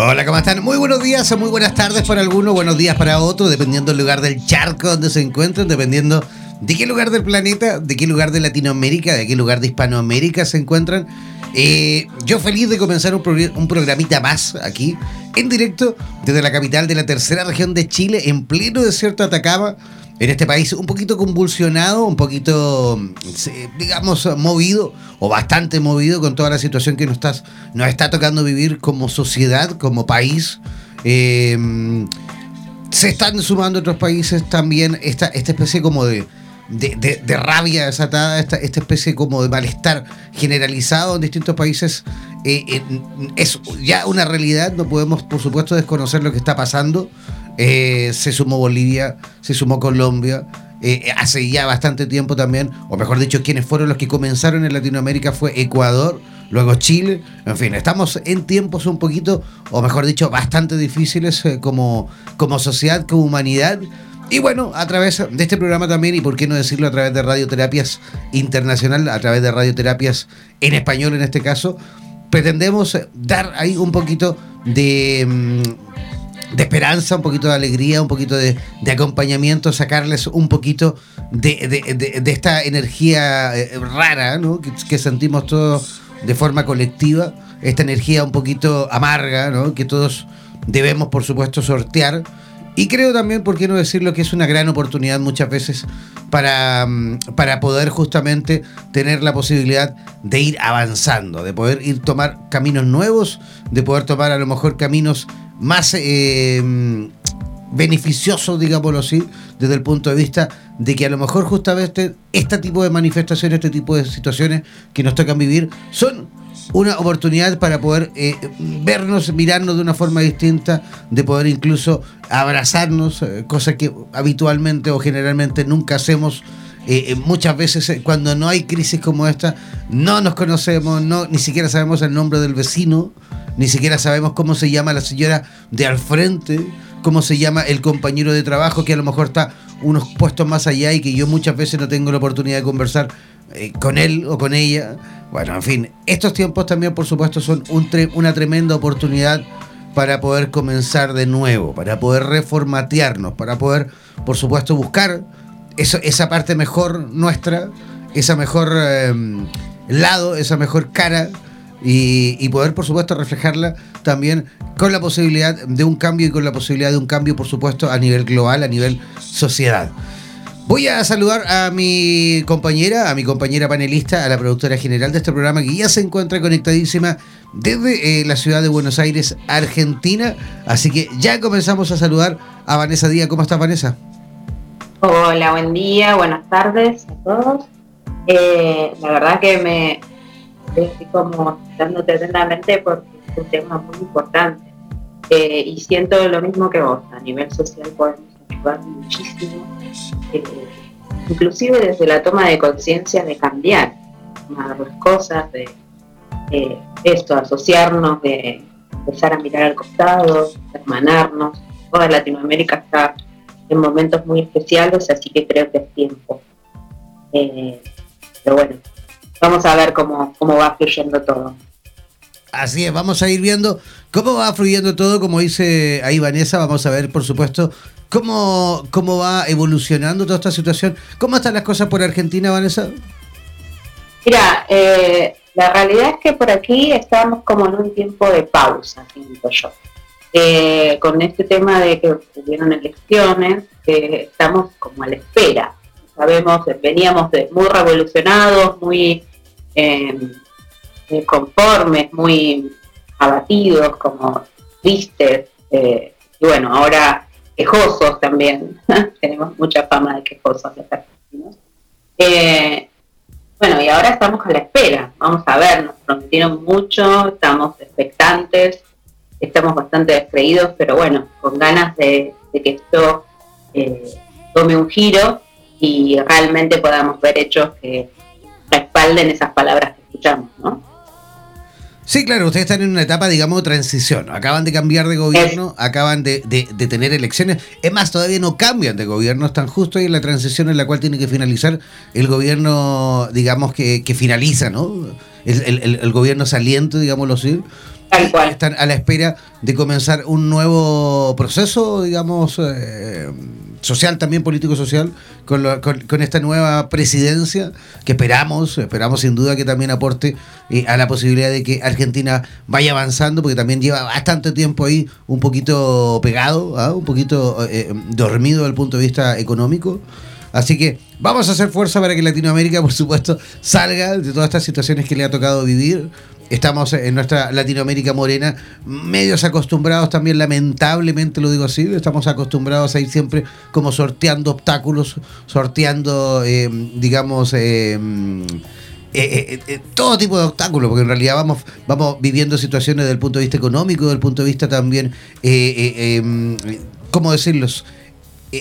Hola, ¿cómo están? Muy buenos días o muy buenas tardes para algunos, buenos días para otros, dependiendo del lugar del charco donde se encuentren, dependiendo de qué lugar del planeta, de qué lugar de Latinoamérica, de qué lugar de Hispanoamérica se encuentran. Eh, yo feliz de comenzar un, programita más aquí, en directo, desde la capital de la tercera región de Chile, en pleno desierto de Atacama en este país un poquito convulsionado, un poquito, digamos, movido o bastante movido con toda la situación que nos, está, nos está tocando vivir como sociedad, como país. Em, se están sumando otros países también esta, esta especie como de, de, rabia desatada, esta, esta, especie como de malestar generalizado en distintos países. Eh, eh, es ya una realidad, no podemos por supuesto desconocer lo que está pasando. Eh, se sumó Bolivia, se sumó Colombia, eh, hace ya bastante tiempo también, o mejor dicho, quienes fueron los que comenzaron en Latinoamérica fue Ecuador, luego Chile, en fin, estamos en tiempos un poquito, o mejor dicho, bastante difíciles eh, como, como sociedad, como humanidad. Y bueno, a través de este programa también, y por qué no decirlo a través de Radioterapias Internacional, a través de Radioterapias en español en este caso, pretendemos dar ahí un poquito de, mm, de esperanza, un poquito de alegría, un poquito de, de acompañamiento, sacarles un poquito de, de, esta energía eh, rara ¿no? que, que, sentimos todos de forma colectiva, esta energía un poquito amarga ¿no? que todos debemos, por supuesto, sortear. Y creo también, por qué no decirlo, que es una gran oportunidad muchas veces para, mm, para poder justamente tener la posibilidad de ir avanzando, de poder ir tomar caminos nuevos, de poder tomar a lo mejor caminos más eh, beneficiosos, digámoslo así, desde el punto de vista de que a lo mejor justamente este tipo de manifestaciones, este tipo de situaciones que nos tocan vivir, son una oportunidad para poder eh, vernos, mirarnos de una forma distinta, de poder incluso abrazarnos, eh, cosa que habitualmente o generalmente nunca hacemos. Eh, muchas veces eh, cuando no hay crisis como esta, no nos conocemos, no, ni siquiera sabemos el nombre del vecino, ni siquiera sabemos cómo se llama la señora de al frente, cómo se llama el compañero de trabajo que a lo mejor está unos puestos más allá y que yo muchas veces no tengo la oportunidad de conversar eh, con él o con ella. Bueno, en fin, estos tiempos también, por supuesto, son un una tremenda oportunidad para poder comenzar de nuevo, para poder reformatearnos, para poder, por supuesto, buscar esa parte mejor nuestra, esa mejor eh, lado, esa mejor cara. Y, poder, por supuesto, reflejarla también con la posibilidad de un cambio y con la posibilidad de un cambio, por supuesto, a nivel global, a nivel sociedad. Voy a saludar a mi compañera, a mi compañera panelista, a la productora general de este programa que ya se encuentra conectadísima desde eh, la ciudad de Buenos Aires, Argentina. Así que ya comenzamos a saludar a Vanessa Díaz. ¿Cómo estás, Vanessa? Hola, buen día, buenas tardes a todos. Eh, la verdad que me estoy como dándote atentamente porque es un tema muy importante. Eh, y siento lo mismo que vos, a nivel social podemos muchísimo eh, inclusive desde la toma de conciencia de cambiar las cosas, de eh, esto, asociarnos, de empezar a mirar al costado, hermanarnos. Toda Latinoamérica está en momentos muy especiales, así que creo que es tiempo. Eh, pero bueno, vamos a ver cómo, cómo va fluyendo todo. Así es, vamos a ir viendo cómo va fluyendo todo, como dice ahí Vanessa, vamos a ver por supuesto ¿Cómo, ¿Cómo va evolucionando toda esta situación? ¿Cómo están las cosas por Argentina, Vanessa? Mira, eh, la realidad es que por aquí estamos como en un tiempo de pausa, siento yo. Eh, con este tema de que hubieron elecciones, eh, estamos como a la espera. Sabemos, veníamos de muy revolucionados, muy conformes, muy abatidos, como tristes. y bueno, ahora quejosos también, tenemos mucha fama de quejosos los argentinos. Eh, bueno, y ahora estamos a la espera, vamos a ver, nos prometieron mucho, estamos expectantes, estamos bastante descreídos, pero bueno, con ganas de, de que esto eh, tome un giro y realmente podamos ver hechos que respalden esas palabras que escuchamos, ¿no? Sí, claro, ustedes están en una etapa, digamos, de transición. Acaban de cambiar de gobierno, acaban de, de, de, tener elecciones. Es más, todavía no cambian de gobierno, están justo ahí en la transición en la cual tiene que finalizar el gobierno, digamos, que, que finaliza, ¿no? El, el, el, gobierno saliente, digámoslo así. Tal cual. Están a la espera de comenzar un nuevo proceso, digamos, eh, social también, político-social, con, con, con, esta nueva presidencia que esperamos, esperamos sin duda que también aporte eh, a la posibilidad de que Argentina vaya avanzando, porque también lleva bastante tiempo ahí un poquito pegado, ¿ah? un poquito eh, dormido desde el punto de vista económico. Así que vamos a hacer fuerza para que Latinoamérica, por supuesto, salga de todas estas situaciones que le ha tocado vivir. Estamos en nuestra Latinoamérica morena, medios acostumbrados también, lamentablemente lo digo así, estamos acostumbrados a ir siempre como sorteando obstáculos, sorteando, eh, digamos, eh, eh, eh, todo tipo de obstáculos, porque en realidad vamos, vamos viviendo situaciones desde el punto de vista económico, desde el punto de vista también, ¿cómo decirlos?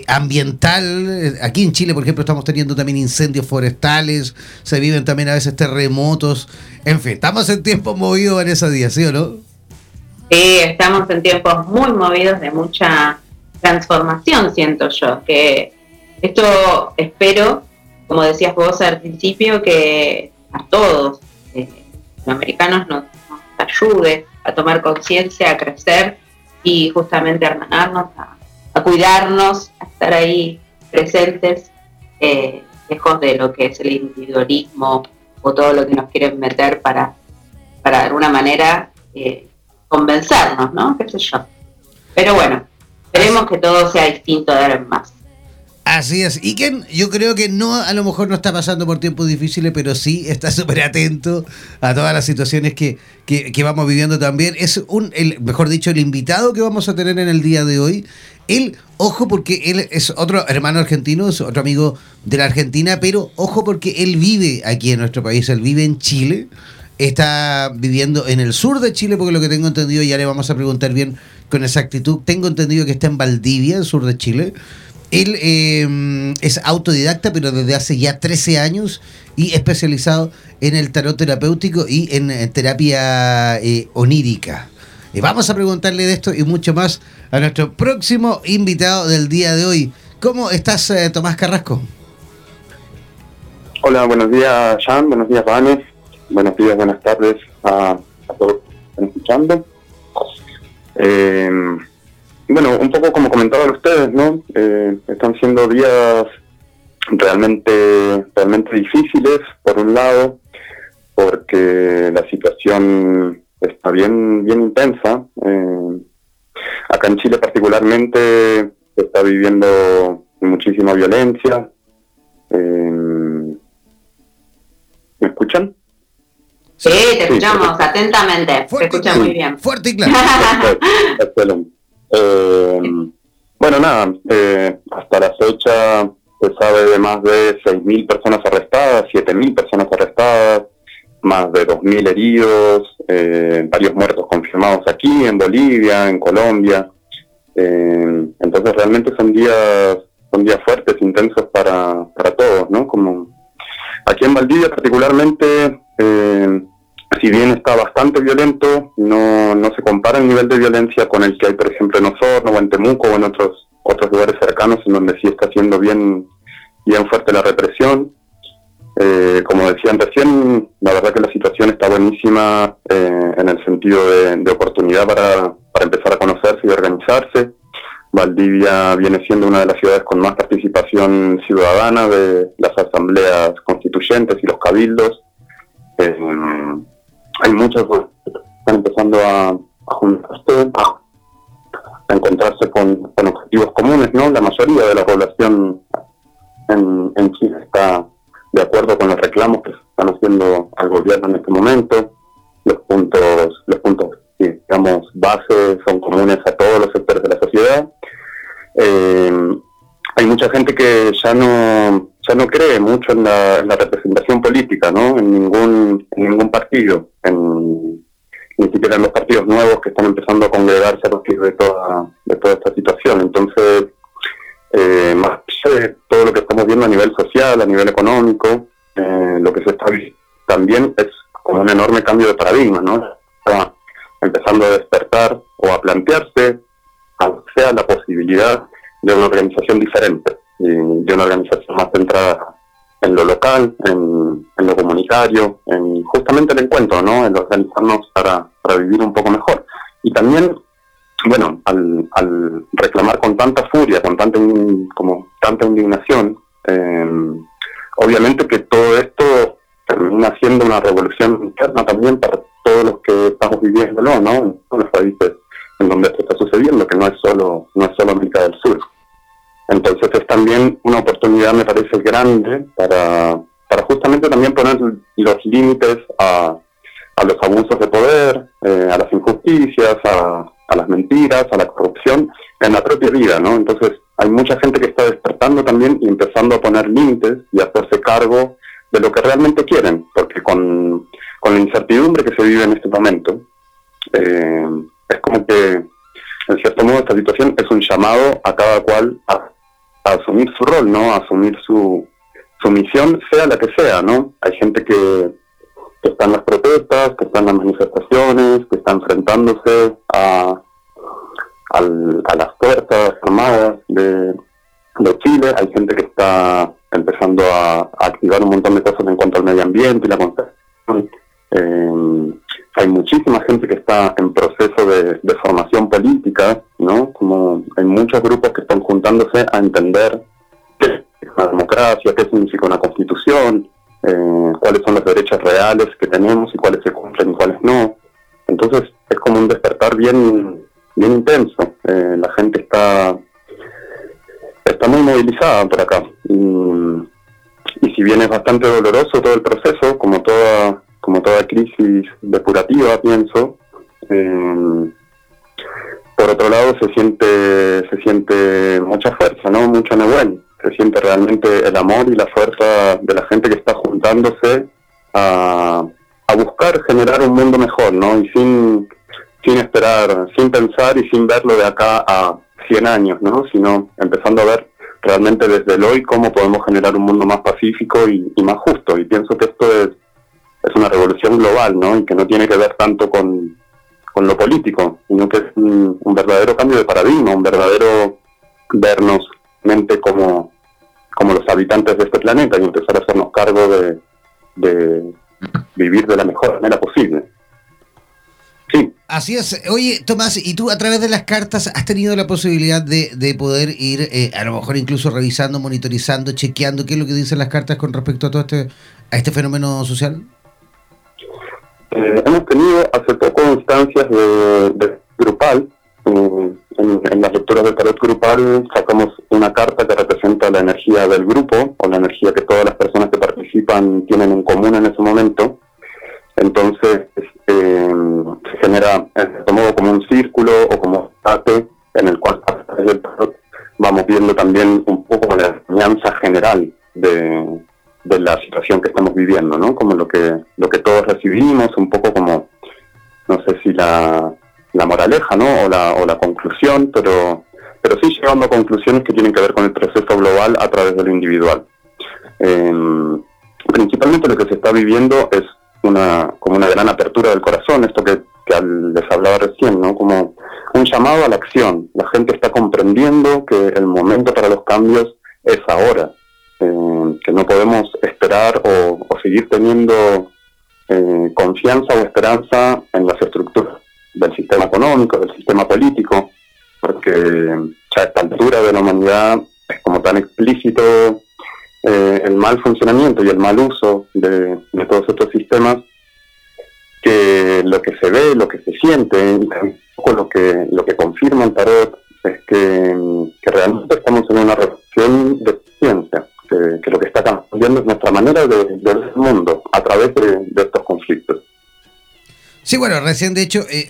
Ambiental. Aquí en Chile, por ejemplo, estamos teniendo también incendios forestales, se viven también a veces terremotos. En fin, estamos en tiempos movidos en esos días, ¿sí o no? Sí, estamos en tiempos muy movidos de mucha transformación, siento yo. Que esto espero, como decías vos al principio, que a todos eh, los americanos nos, nos ayude a tomar conciencia, a crecer y justamente a hermanarnos, a, cuidarnos, a estar ahí presentes, eh, lejos de lo que es el individualismo o todo lo que nos quieren meter para, para de alguna manera eh, convencernos, ¿no? ¿Qué sé yo? Pero bueno, esperemos que todo sea distinto de ahora en más. Así es. Y que yo creo que no, a lo mejor no está pasando por tiempos difíciles, pero sí está súper atento a todas las situaciones que, que, vamos viviendo también. Es un, el, mejor dicho, el invitado que vamos a tener en el día de hoy. Él, ojo, porque él es otro hermano argentino, es otro amigo de la Argentina, pero ojo porque él vive aquí en nuestro país, él vive en Chile está viviendo en el sur de Chile, porque lo que tengo entendido, ya le vamos a preguntar bien con exactitud, tengo entendido que está en Valdivia, el sur de Chile, él em, es autodidacta, pero desde hace ya 13 años y especializado en el tarot terapéutico y en eh, terapia eh, onírica. Y vamos a preguntarle de esto y mucho más a nuestro próximo invitado del día de hoy. ¿Cómo estás, eh, Tomás Carrasco? Hola, buenos días, Jan. Buenos días, Vanes. Buenos días, buenas tardes a, a todos que están escuchando. Eh, bueno, un poco como comentaban ustedes, ¿no? Eh, están siendo días realmente, realmente difíciles, por un lado, porque la situación está bien, bien intensa. Eh, acá en Chile particularmente se está viviendo muchísima violencia. Eh, ¿Me escuchan? Sí, te escuchamos atentamente. te escuchamos muy bien. Fuerte y claro. Excelente. Eh, bueno, nada, eh, hasta la fecha se sabe de más de 6.000 personas arrestadas, 7.000 personas arrestadas, más de 2.000 heridos, eh, varios muertos confirmados aquí, en Bolivia, en Colombia. Eh, entonces realmente son días, son días fuertes, intensos para, para todos, ¿no? Como aquí en Valdivia particularmente eh, si bien está bastante violento, no, no se compara el nivel de violencia con el que hay, por ejemplo, en Osorno o en Temuco o en otros, otros lugares cercanos en donde sí está siendo bien, bien fuerte la represión. Eh, como decían recién, la verdad que la situación está buenísima eh, en el sentido de, oportunidad para, para, empezar a conocerse y organizarse. Valdivia viene siendo una de las ciudades con más participación ciudadana de las asambleas constituyentes y los cabildos. Eh, hay muchos que están empezando a, juntarse, a, encontrarse con, objetivos comunes, ¿no? La mayoría de la población en, en Chile está de acuerdo con los reclamos que se están haciendo al gobierno en este momento. Los puntos, los puntos, digamos, base son comunes a todos los sectores de la sociedad. Eh, hay mucha gente que ya no ya no cree mucho en la, representación política, ¿no? En ningún en ningún partido, en, ni siquiera en los partidos nuevos que están empezando a congregarse a partir de toda de toda esta situación. Entonces, eh, más de todo lo que estamos viendo a nivel social, a nivel económico, eh, lo que se está viendo también es como un enorme cambio de paradigma, ¿no? Empezando a despertar o a plantearse, sea la posibilidad de una organización diferente, de una organización más centrada en lo local, en, lo comunitario, en justamente el encuentro, ¿no? En organizarnos para, para vivir un poco mejor. Y también, bueno, al, al reclamar con tanta furia, con tanta, como tanta indignación, em, obviamente que todo esto termina siendo una revolución interna también para todos los que estamos viviéndolo, ¿no? En todos los países en donde esto está sucediendo, que no es solo, no es solo América del Sur. Entonces es también una oportunidad, me parece, grande para, para justamente también poner los límites a, a los abusos de poder, eh, a las injusticias, a, a, las mentiras, a la corrupción en la propia vida, ¿no? Entonces hay mucha gente que está despertando también y empezando a poner límites y a hacerse cargo de lo que realmente quieren, porque con, con la incertidumbre que se vive en este momento, eh, es como que, en cierto modo, esta situación es un llamado a cada cual a, asumir su rol, ¿no? A asumir su, su misión, sea la que sea, ¿no? Hay gente que, está en las protestas, que está en las manifestaciones, que está enfrentándose a, a las fuerzas armadas de, de Chile, hay gente que está empezando a, activar un montón de cosas en cuanto al medio ambiente y la conservación. Eh, hay muchísima gente que está en proceso de, formación política, ¿no? Como hay muchos grupos que están juntándose a entender qué es una democracia, qué significa una constitución, eh, cuáles son los derechos reales que tenemos y cuáles se cumplen y cuáles no. Entonces es como un despertar bien, bien intenso. Eh, la gente está, está muy movilizada por acá. Y, si bien es bastante doloroso todo el proceso, como toda como toda crisis depurativa, pienso. Eh, por otro lado, se siente, se siente mucha fuerza, ¿no? Mucho nebuén. Se siente realmente el amor y la fuerza de la gente que está juntándose a, a buscar generar un mundo mejor, ¿no? Y sin, sin esperar, sin pensar y sin verlo de acá a 100 años, ¿no? Sino empezando a ver realmente desde el hoy cómo podemos generar un mundo más pacífico y, más justo. Y pienso que esto es es una revolución global, ¿no? Y que no tiene que ver tanto con, lo político, sino que es un, verdadero cambio de paradigma, un verdadero vernos mente como, como los habitantes de este planeta y empezar a hacernos cargo de, de vivir de la mejor manera posible. Sí. Así es. Oye, Tomás, ¿y tú a través de las cartas has tenido la posibilidad de, de poder ir, eh, a lo mejor incluso revisando, monitorizando, chequeando qué es lo que dicen las cartas con respecto a todo este, a este fenómeno social? Eh, hemos tenido hace poco instancias de, grupal. En, las lecturas del tarot grupal sacamos una carta que representa la energía del grupo o la energía que todas las personas que participan tienen en común en ese momento. Entonces eh, se genera en cierto modo como un círculo o como un en el cual vamos viendo también un poco la enseñanza general de, de la situación que estamos viviendo, ¿no? Como lo que, lo que todos recibimos, un poco como, no sé si la, la moraleja, ¿no? O la, o la conclusión, pero, pero sí llegando a conclusiones que tienen que ver con el proceso global a través de lo individual. Em, principalmente lo que se está viviendo es una, como una gran apertura del corazón, esto que, les hablaba recién, ¿no? Como un llamado a la acción. La gente está comprendiendo que el momento para los cambios es ahora eh, que no podemos esperar o, seguir teniendo eh, confianza o esperanza en las estructuras del sistema económico, del sistema político, porque ya a esta altura de la humanidad es como tan explícito eh, el mal funcionamiento y el mal uso de, todos estos sistemas que lo que se ve, lo que se siente, también lo que, lo que confirma el tarot es que, realmente estamos en una relación de ciencia que, lo que está cambiando es nuestra manera de, ver el mundo a través de, estos conflictos. Sí, bueno, recién de hecho eh,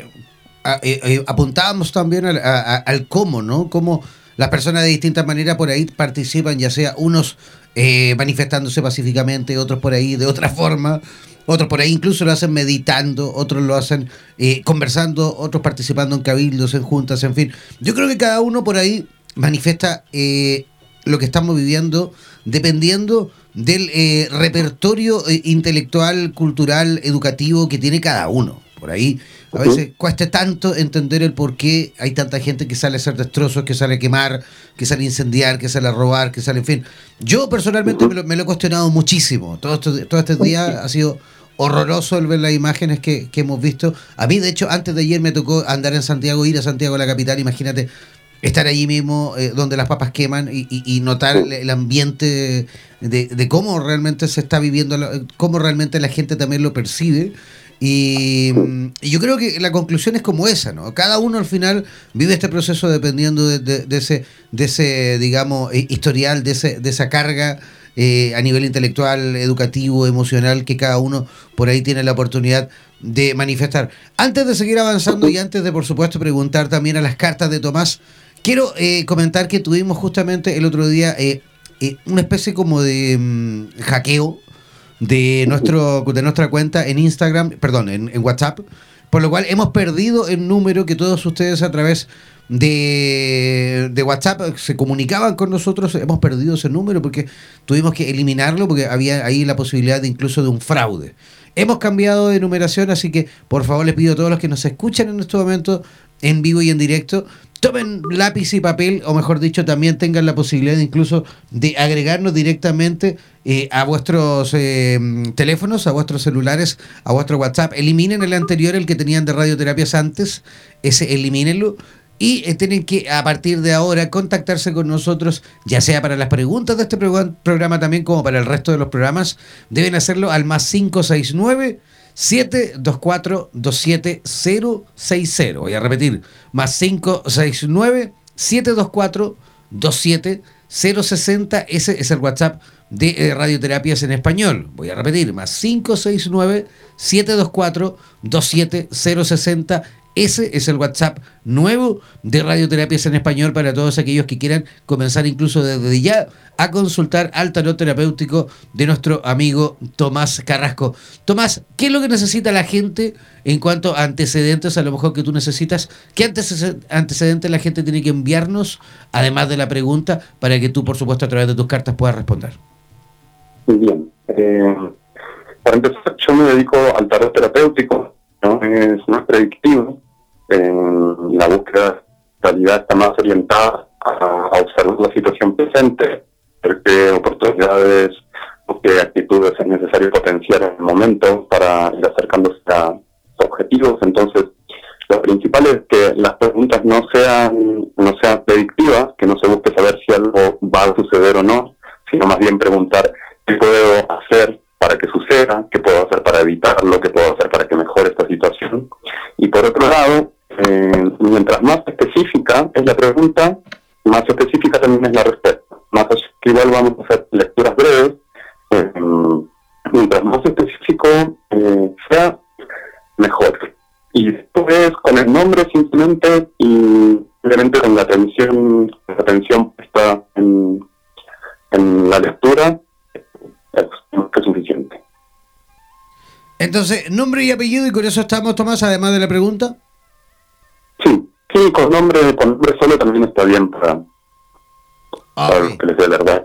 eh, eh, apuntábamos también al, cómo, ¿no? Cómo las personas de distintas maneras por ahí participan, ya sea unos manifestándose pacíficamente, otros por ahí de otra forma, otros por ahí incluso lo hacen meditando, otros lo hacen conversando, otros participando en cabildos, en juntas, en fin. Yo creo que cada uno por ahí manifiesta lo que estamos viviendo dependiendo del eh, repertorio eh, intelectual, cultural, educativo que tiene cada uno. Por ahí a veces cuesta tanto entender el por qué hay tanta gente que sale a hacer destrozos, que sale a quemar, que sale a incendiar, que sale a robar, que sale, en fin. Yo personalmente me, lo, he cuestionado muchísimo. Todo, esto, todo este día ha sido horroroso el ver las imágenes que, que, hemos visto. A mí, de hecho, antes de ayer me tocó andar en Santiago, ir a Santiago, la capital. Imagínate estar allí mismo eh, donde las papas queman y, notar el, ambiente de, cómo realmente se está viviendo, cómo realmente la gente también lo percibe. Y, yo creo que la conclusión es como esa, ¿no? Cada uno al final vive este proceso dependiendo de, ese, de ese, digamos, historial, de, ese, de esa carga eh, a nivel intelectual, educativo, emocional, que cada uno por ahí tiene la oportunidad de manifestar. Antes de seguir avanzando y antes de, por supuesto, preguntar también a las cartas de Tomás, Quiero eh, comentar que tuvimos justamente el otro día eh, eh, una especie como de mm, hackeo de, nuestro, de nuestra cuenta en Instagram, perdón, en, WhatsApp, por lo cual hemos perdido el número que todos ustedes a través de, de, WhatsApp se comunicaban con nosotros, hemos perdido ese número porque tuvimos que eliminarlo porque había ahí la posibilidad de incluso de un fraude. Hemos cambiado de numeración, así que por favor les pido a todos los que nos escuchan en este momento, en vivo y en directo, tomen lápiz y papel, o mejor dicho, también tengan la posibilidad incluso de agregarnos directamente eh, a vuestros eh, teléfonos, a vuestros celulares, a vuestro WhatsApp. Eliminen el anterior, el que tenían de radioterapias antes, ese elimínenlo. Y eh, tienen que, a partir de ahora, contactarse con nosotros, ya sea para las preguntas de este programa también, como para el resto de los programas. Deben hacerlo al más 569 724-27060. Voy a repetir, más 569-724-27060. Ese es el WhatsApp de eh, Radioterapias en Español. Voy a repetir, más 569-724-27060. Ese es el WhatsApp nuevo de Radioterapias en Español para todos aquellos que quieran comenzar incluso desde ya a consultar al tarot terapéutico de nuestro amigo Tomás Carrasco. Tomás, ¿qué es lo que necesita la gente en cuanto a antecedentes a lo mejor que tú necesitas? ¿Qué antecedentes la gente tiene que enviarnos, además de la pregunta, para que tú, por supuesto, a través de tus cartas puedas responder? Muy bien. Eh, para empezar, yo me dedico al tarot terapéutico, ¿no? Es más predictivo en la búsqueda de realidad está más orientada a, observar la situación presente, ver qué oportunidades o qué actitudes es necesario potenciar en el momento para ir acercándose a objetivos. Entonces, lo principal es que las preguntas no sean, no sean predictivas, que no se busque saber si algo va a suceder o no, sino más bien preguntar qué puedo hacer para que suceda, qué puedo hacer para evitarlo, qué puedo hacer para que mejore esta situación. Y por otro lado, eh, mientras más específica es la pregunta, más específica también es la respuesta. Más que igual vamos a hacer lecturas breves. Eh, mientras más específico eh, sea, mejor. Y después con el nombre simplemente y simplemente con la atención, la atención puesta en, en la lectura, es más que suficiente. Entonces, nombre y apellido, y con eso estamos, Tomás, además de la pregunta. Sí, sí, con nombre, con nombre solo también está bien para, que les dé la verdad.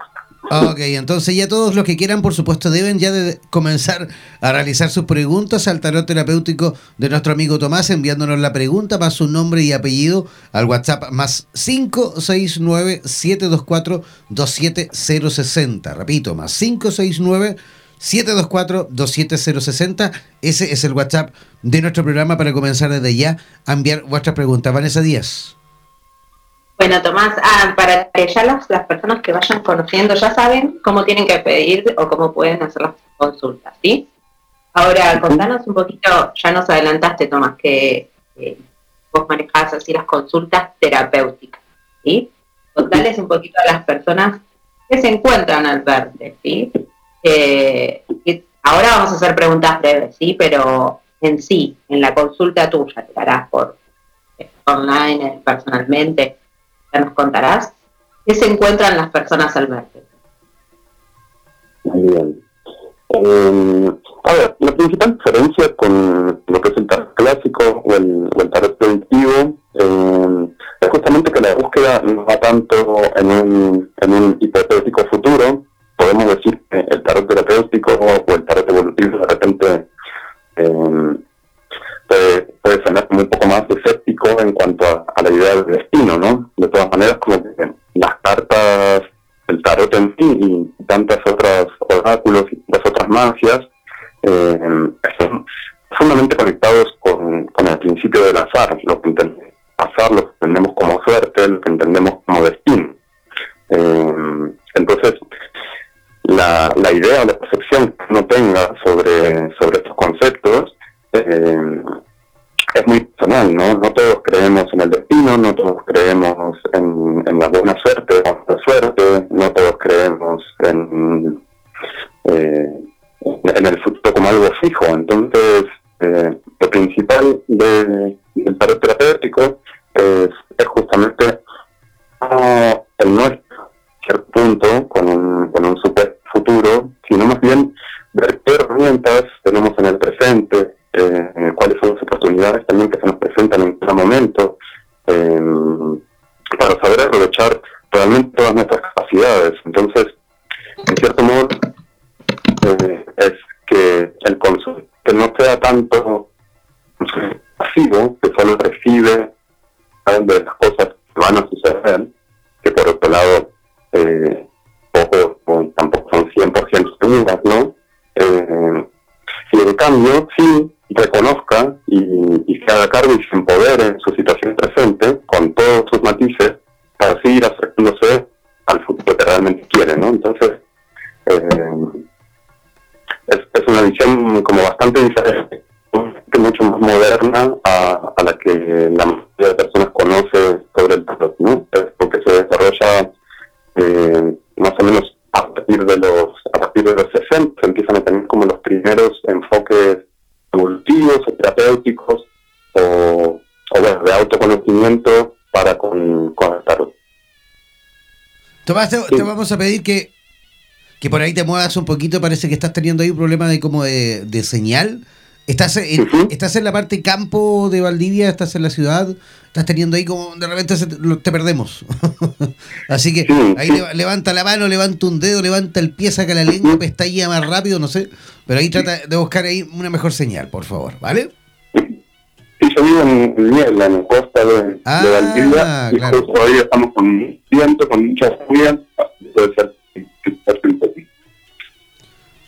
Ok, entonces ya todos los que quieran, por supuesto, deben ya de comenzar a realizar sus preguntas al tarot terapéutico de nuestro amigo Tomás, enviándonos la pregunta más su nombre y apellido al WhatsApp más 569-724-27060. Repito, más 569 724-27060. Ese es el WhatsApp de nuestro programa para comenzar desde ya a enviar vuestras preguntas. Vanessa Díaz. Bueno, Tomás, ah, para que ya las, personas que vayan conociendo ya saben cómo tienen que pedir o cómo pueden hacer las consultas, ¿sí? Ahora, contanos un poquito, ya nos adelantaste, Tomás, que vos manejás así las consultas terapéuticas, ¿sí? Contales un poquito a las personas que se encuentran al verte, ¿sí? Eh, ahora vamos a hacer preguntas breves, ¿sí? Pero en sí, en la consulta tuya, te harás por eh, online, personalmente, ya nos contarás, ¿qué se encuentran las personas al verte? Muy bien. Eh, a ver, la principal diferencia con lo que es el tarot clásico o el, o el tarot predictivo es justamente que la búsqueda no va tanto en un, en un hipotético futuro, podemos decir que el tarot terapéutico o el tarot evolutivo de repente eh, puede, puede sonar como un poco más escéptico en cuanto a, la idea del destino, ¿no? De todas maneras, como las cartas, el tarot en sí y tantas otras oráculos y las otras magias eh, están sumamente conectados con, el principio del azar, lo que entendemos azar, lo entendemos como suerte, lo que entendemos como destino. Eh, entonces, la, la idea la percepción que uno tenga sobre, sobre estos conceptos eh, es muy personal, ¿no? No todos creemos en el destino, no todos creemos en, en la buena suerte o la suerte, no todos creemos en, eh, en el futuro como algo fijo. Entonces, eh, lo principal de, del tarot terapéutico es, es justamente no, el nuestro cierto punto con un, con un Tomás, te, te, vamos a pedir que, que por ahí te muevas un poquito. Parece que estás teniendo ahí un problema de como de, de señal. ¿Estás en, uh -huh. ¿Estás en la parte campo de Valdivia? ¿Estás en la ciudad? ¿Estás teniendo ahí como de repente se, te perdemos? Así que sí, ahí sí. levanta la mano, levanta un dedo, levanta el pie, saca la lengua, pestaña más rápido, no sé. Pero ahí trata de buscar ahí una mejor señal, por favor, ¿vale? Sí, yo vivo en Niebla, en de, ah, de Valdivia, y claro. justo hoy estamos con viento, con mucha lluvia, puede ser un poquito.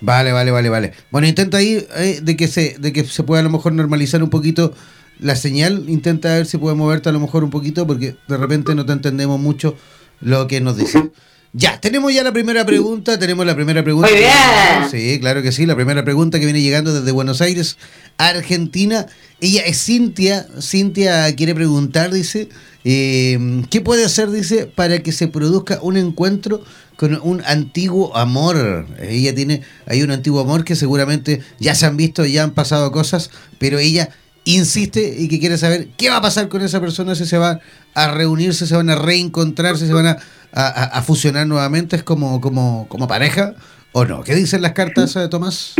Vale, vale, vale, vale. Bueno, intenta ahí eh, de que se de que se pueda a lo mejor normalizar un poquito la señal. Intenta ver si puede moverte a lo mejor un poquito porque de repente no te entendemos mucho lo que nos dicen. Ya, tenemos ya la primera pregunta, tenemos la primera pregunta. Muy bien. Sí, claro que sí, la primera pregunta que viene llegando desde Buenos Aires, Argentina. Ella es Cintia, Cintia quiere preguntar, dice, eh, ¿qué puede hacer, dice, para que se produzca un encuentro con un antiguo amor? Ella tiene, hay un antiguo amor que seguramente ya se han visto, ya han pasado cosas, pero ella insiste y que quiere saber qué va a pasar con esa persona si se van a reunirse, se van a reencontrarse, se van a, fusionar nuevamente, es como, como, como pareja o no. ¿Qué dicen las cartas, eh, Tomás?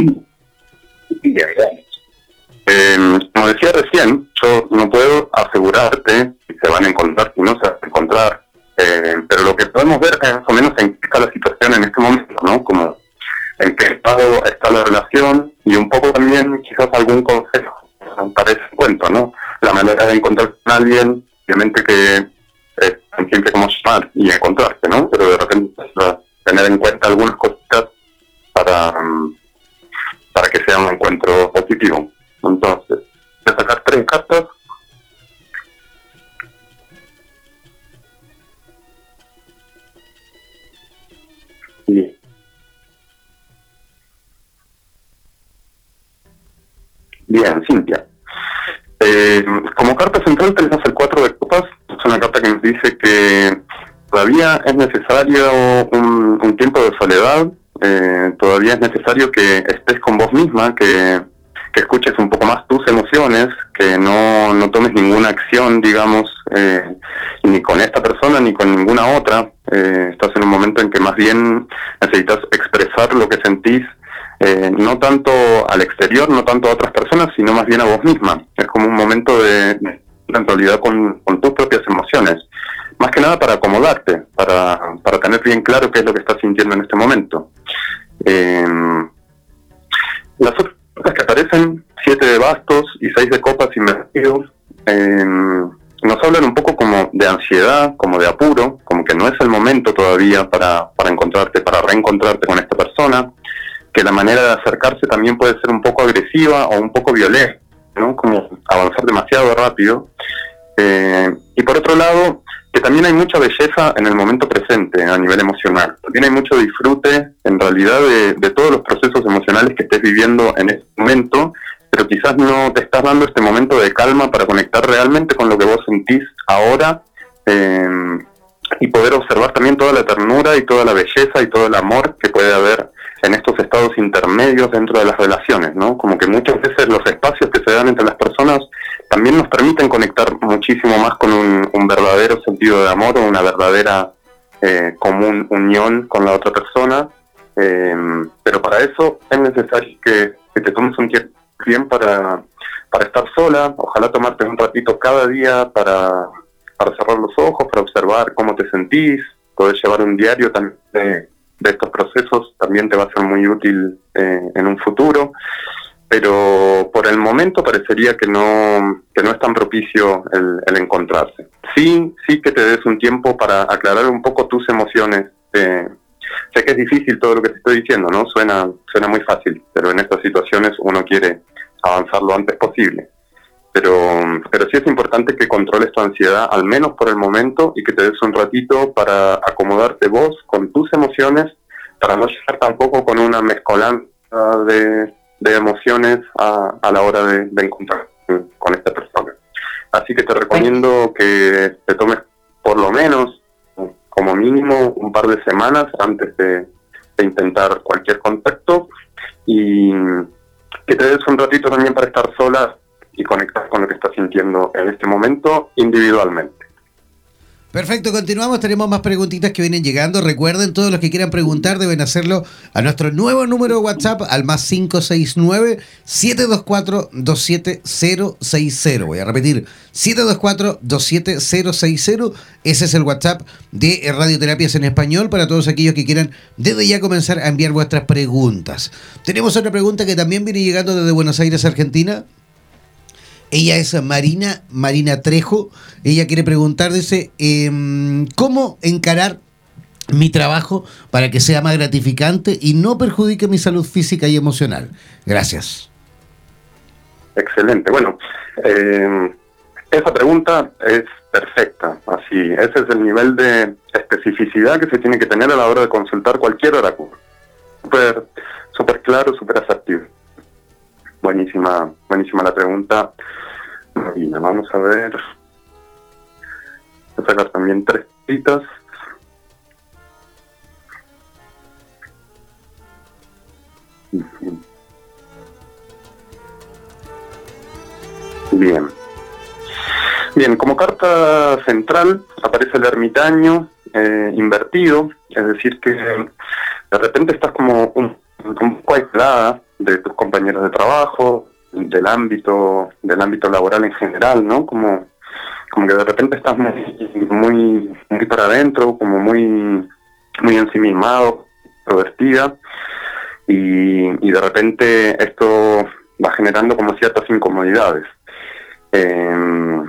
Eh, como decía recién, yo no puedo asegurarte si se van a encontrar, si no se van a encontrar, eh, pero lo que podemos ver es más o menos en qué está la situación en este momento, ¿no? Como en qué estado está la relación y un poco también quizás algún consejo para ese encuentro, ¿no? La manera de encontrar con alguien, obviamente que eh, siempre como llamar y encontrarte, ¿no? Pero de repente tener en cuenta algunas cositas para, um, para que sea un encuentro positivo. Entonces, voy a sacar tres cartas. Bien. Bien, Cintia. Eh, como carta central tenemos el 4 de copas, es una carta que nos dice que todavía es necesario un, un tiempo de soledad, eh, todavía es necesario que estés con vos misma, que, que, escuches un poco más tus emociones, que no, no tomes ninguna acción, digamos, eh, ni con esta persona ni con ninguna otra. Eh, estás en un momento en que más bien necesitas expresar lo que sentís eh, no tanto al exterior, no tanto a otras personas, sino más bien a vos misma. Es como un momento de, de realidad con, tus propias emociones. Más que nada para acomodarte, para, para tener bien claro qué es lo que estás sintiendo en este momento. Eh, las otras que aparecen, siete de bastos y seis de copas invertidos, eh, nos hablan un poco como de ansiedad, como de apuro, como que no es el momento todavía para, para encontrarte, para reencontrarte con esta persona que la manera de acercarse también puede ser un poco agresiva o un poco violenta, ¿no? Como avanzar demasiado rápido. Eh, y por otro lado, que también hay mucha belleza en el momento presente a nivel emocional. También hay mucho disfrute en realidad de, todos los procesos emocionales que estés viviendo en este momento, pero quizás no te estás dando este momento de calma para conectar realmente con lo que vos sentís ahora. Eh, y poder observar también toda la ternura y toda la belleza y todo el amor que puede haber en estos estados intermedios dentro de las relaciones, ¿no? Como que muchas veces los espacios que se dan entre las personas también nos permiten conectar muchísimo más con un, un verdadero sentido de amor o una verdadera eh, común unión con la otra persona, eh, pero para eso es necesario que, te tomes un tiempo para, para estar sola, ojalá tomarte un ratito cada día para, para cerrar los ojos, para observar cómo te sentís, poder llevar un diario también de, de estos procesos también te va a ser muy útil eh, en un futuro. pero por el momento parecería que no, que no es tan propicio el, el encontrarse. Sí, sí que te des un tiempo para aclarar un poco tus emociones. Eh, sé que es difícil todo lo que te estoy diciendo, ¿no? Suena, suena muy fácil, pero en estas situaciones uno quiere avanzar lo antes posible. Pero, pero sí es importante que controles tu ansiedad, al menos por el momento, y que te des un ratito para acomodarte vos con tus emociones, para no llegar tampoco con una mezcolanza de, de emociones a, a, la hora de, de encontrar con esta persona. Así que te recomiendo que te tomes por lo menos, como mínimo, un par de semanas antes de, de intentar cualquier contacto y que te des un ratito también para estar sola y conectar con lo que estás sintiendo en este momento individualmente. Perfecto, continuamos. Tenemos más preguntitas que vienen llegando. Recuerden, todos los que quieran preguntar deben hacerlo a nuestro nuevo número de WhatsApp al más 569-724-27060. Voy a repetir, 724-27060. Ese es el WhatsApp de Radioterapias en Español para todos aquellos que quieran desde ya comenzar a enviar vuestras preguntas. Tenemos otra pregunta que también viene llegando desde Buenos Aires, Argentina. Ella es Marina, Marina Trejo. Ella quiere preguntar, eh, ¿cómo encarar mi trabajo para que sea más gratificante y no perjudique mi salud física y emocional? Gracias. Excelente. Bueno, eh, esa pregunta es perfecta. Así, ese es el nivel de especificidad que se tiene que tener a la hora de consultar cualquier oráculo. Súper super claro, súper asertivo. Buenísima, buenísima la pregunta. Vamos a ver. Voy a sacar también tres citas. Bien. Bien, como carta central aparece el ermitaño eh, invertido, es decir, que de repente estás como un, un poco aislada de tus compañeros de trabajo, del ámbito, del ámbito laboral en general, ¿no? Como, como que de repente estás muy, muy, para adentro, como muy, muy ensimismado, introvertida, y, y de repente esto va generando como ciertas incomodidades. Eh,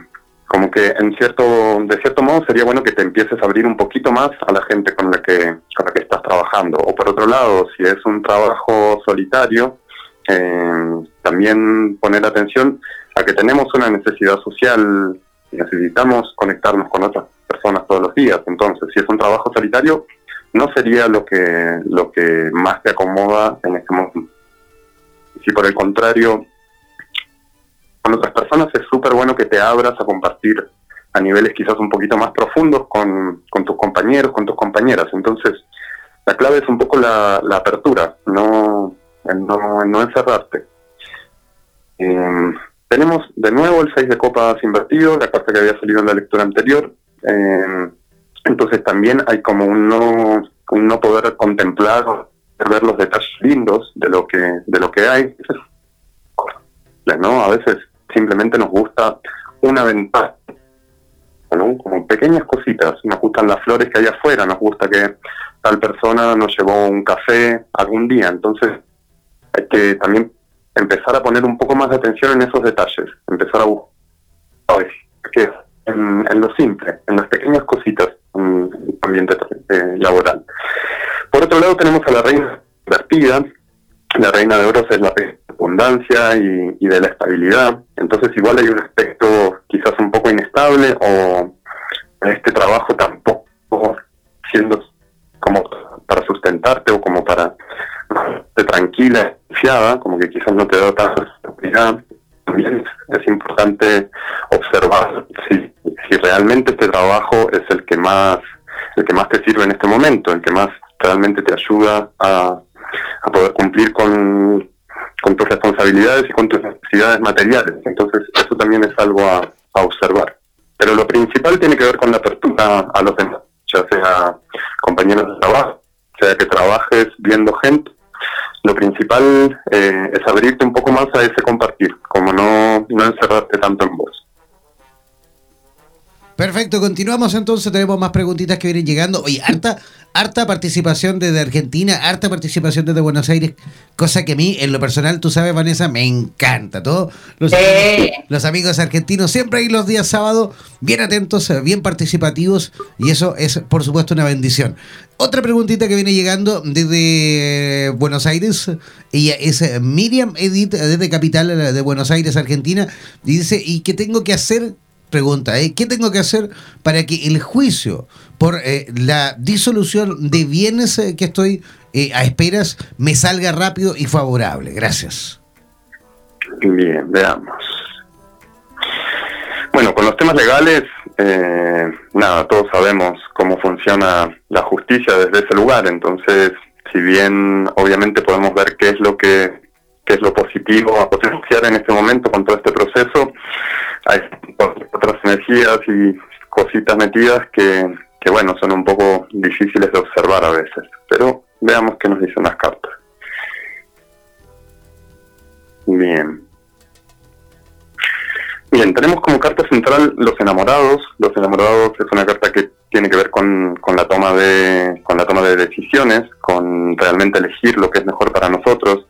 como que en cierto, de cierto modo sería bueno que te empieces a abrir un poquito más a la gente con la que, con la que estás trabajando. O por otro lado, si es un trabajo solitario, eh, también poner atención a que tenemos una necesidad social y necesitamos conectarnos con otras personas todos los días. Entonces, si es un trabajo solitario, no sería lo que, lo que más te acomoda en este momento. Si por el contrario, con otras personas es súper bueno que te abras a compartir a niveles quizás un poquito más profundos con, con tus compañeros, con tus compañeras. Entonces, la clave es un poco la, la apertura, no en no, en no encerrarte. Eh, tenemos de nuevo el 6 de copas invertido, la carta que había salido en la lectura anterior. Eh, entonces también hay como un no, un no poder contemplar, ver los detalles lindos de lo que, de lo que hay. ¿no? A veces simplemente nos gusta una ventana, como pequeñas cositas. Nos gustan las flores que hay afuera, nos gusta que tal persona nos llevó un café algún día. Entonces hay que también empezar a poner un poco más de atención en esos detalles, empezar a buscar que en, en, lo simple, en las pequeñas cositas en el ambiente eh, laboral. Por otro lado tenemos a la reina invertida, la reina de oros es la abundancia y, de la estabilidad, entonces igual hay un aspecto quizás un poco inestable o este trabajo tampoco siendo como para sustentarte o como para te tranquila, como que quizás no te da tanta seguridad. También es importante observar si, si realmente este trabajo es el que más el que más te sirve en este momento, el que más realmente te ayuda a, a poder cumplir con, con tus responsabilidades y con tus necesidades materiales. Entonces, eso también es algo a, a observar. Pero lo principal tiene que ver con la apertura a los demás, ya sea compañeros de trabajo, sea que trabajes viendo gente lo principal eh, es abrirte un poco más a ese compartir, como no, no encerrarte tanto en vos. Perfecto, continuamos entonces, tenemos más preguntitas que vienen llegando. Oye, harta, harta participación desde Argentina, harta participación desde Buenos Aires, cosa que a mí, en lo personal, tú sabes, Vanessa, me encanta. Todos los, amigos, los amigos argentinos siempre ahí los días sábados, bien atentos, bien participativos, y eso es, por supuesto, una bendición. Otra preguntita que viene llegando desde Buenos Aires, ella es Miriam Edith, desde Capital de Buenos Aires, Argentina, y dice, ¿y qué tengo que hacer pregunta, ¿eh? ¿qué tengo que hacer para que el juicio por eh, la disolución de bienes eh, que estoy eh, a esperas me salga rápido y favorable? Gracias. Bien, veamos. Bueno, con los temas legales, nada, todos sabemos cómo funciona la justicia desde ese lugar, entonces, si bien obviamente podemos ver qué es lo que qué es lo positivo a potenciar en este momento con todo este proceso, hay otras energías y cositas metidas que, que, bueno, son un poco difíciles de observar a veces. Pero veamos qué nos dicen las cartas. Bien. Bien, tenemos como carta central los enamorados. Los enamorados es una carta que tiene que ver con, con, la toma de con la toma de decisiones, con realmente elegir lo que es mejor para nosotros